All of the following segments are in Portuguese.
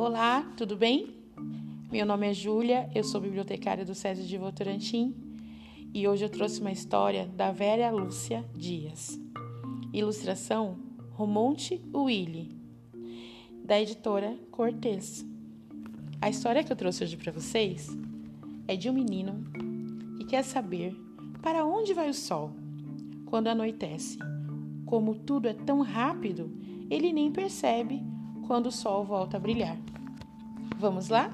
Olá, tudo bem? Meu nome é Júlia, eu sou bibliotecária do SESI de Votorantim e hoje eu trouxe uma história da Vera Lúcia Dias. Ilustração Romonte Willy, da editora Cortez. A história que eu trouxe hoje para vocês é de um menino que quer saber para onde vai o sol quando anoitece. Como tudo é tão rápido, ele nem percebe quando o sol volta a brilhar. Vamos lá?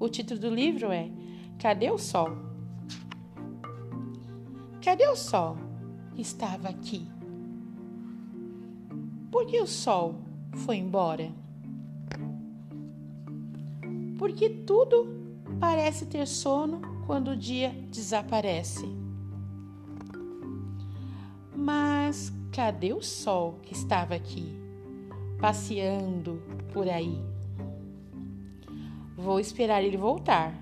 O título do livro é Cadê o Sol? Cadê o sol estava aqui? Por que o sol foi embora? Porque tudo parece ter sono quando o dia desaparece. Mas cadê o sol que estava aqui? Passeando por aí. Vou esperar ele voltar.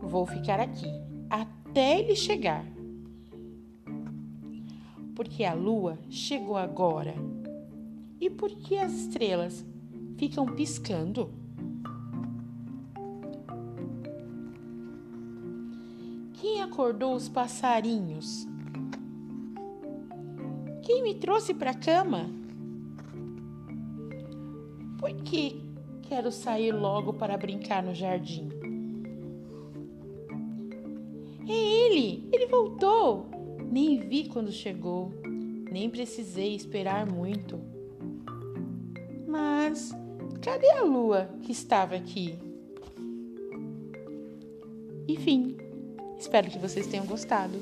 Vou ficar aqui até ele chegar. Porque a lua chegou agora. E por que as estrelas ficam piscando? Quem acordou os passarinhos? Quem me trouxe para a cama? Por que quero sair logo para brincar no jardim? É ele! Ele voltou! Nem vi quando chegou, nem precisei esperar muito. Mas cadê a lua que estava aqui? Enfim, espero que vocês tenham gostado.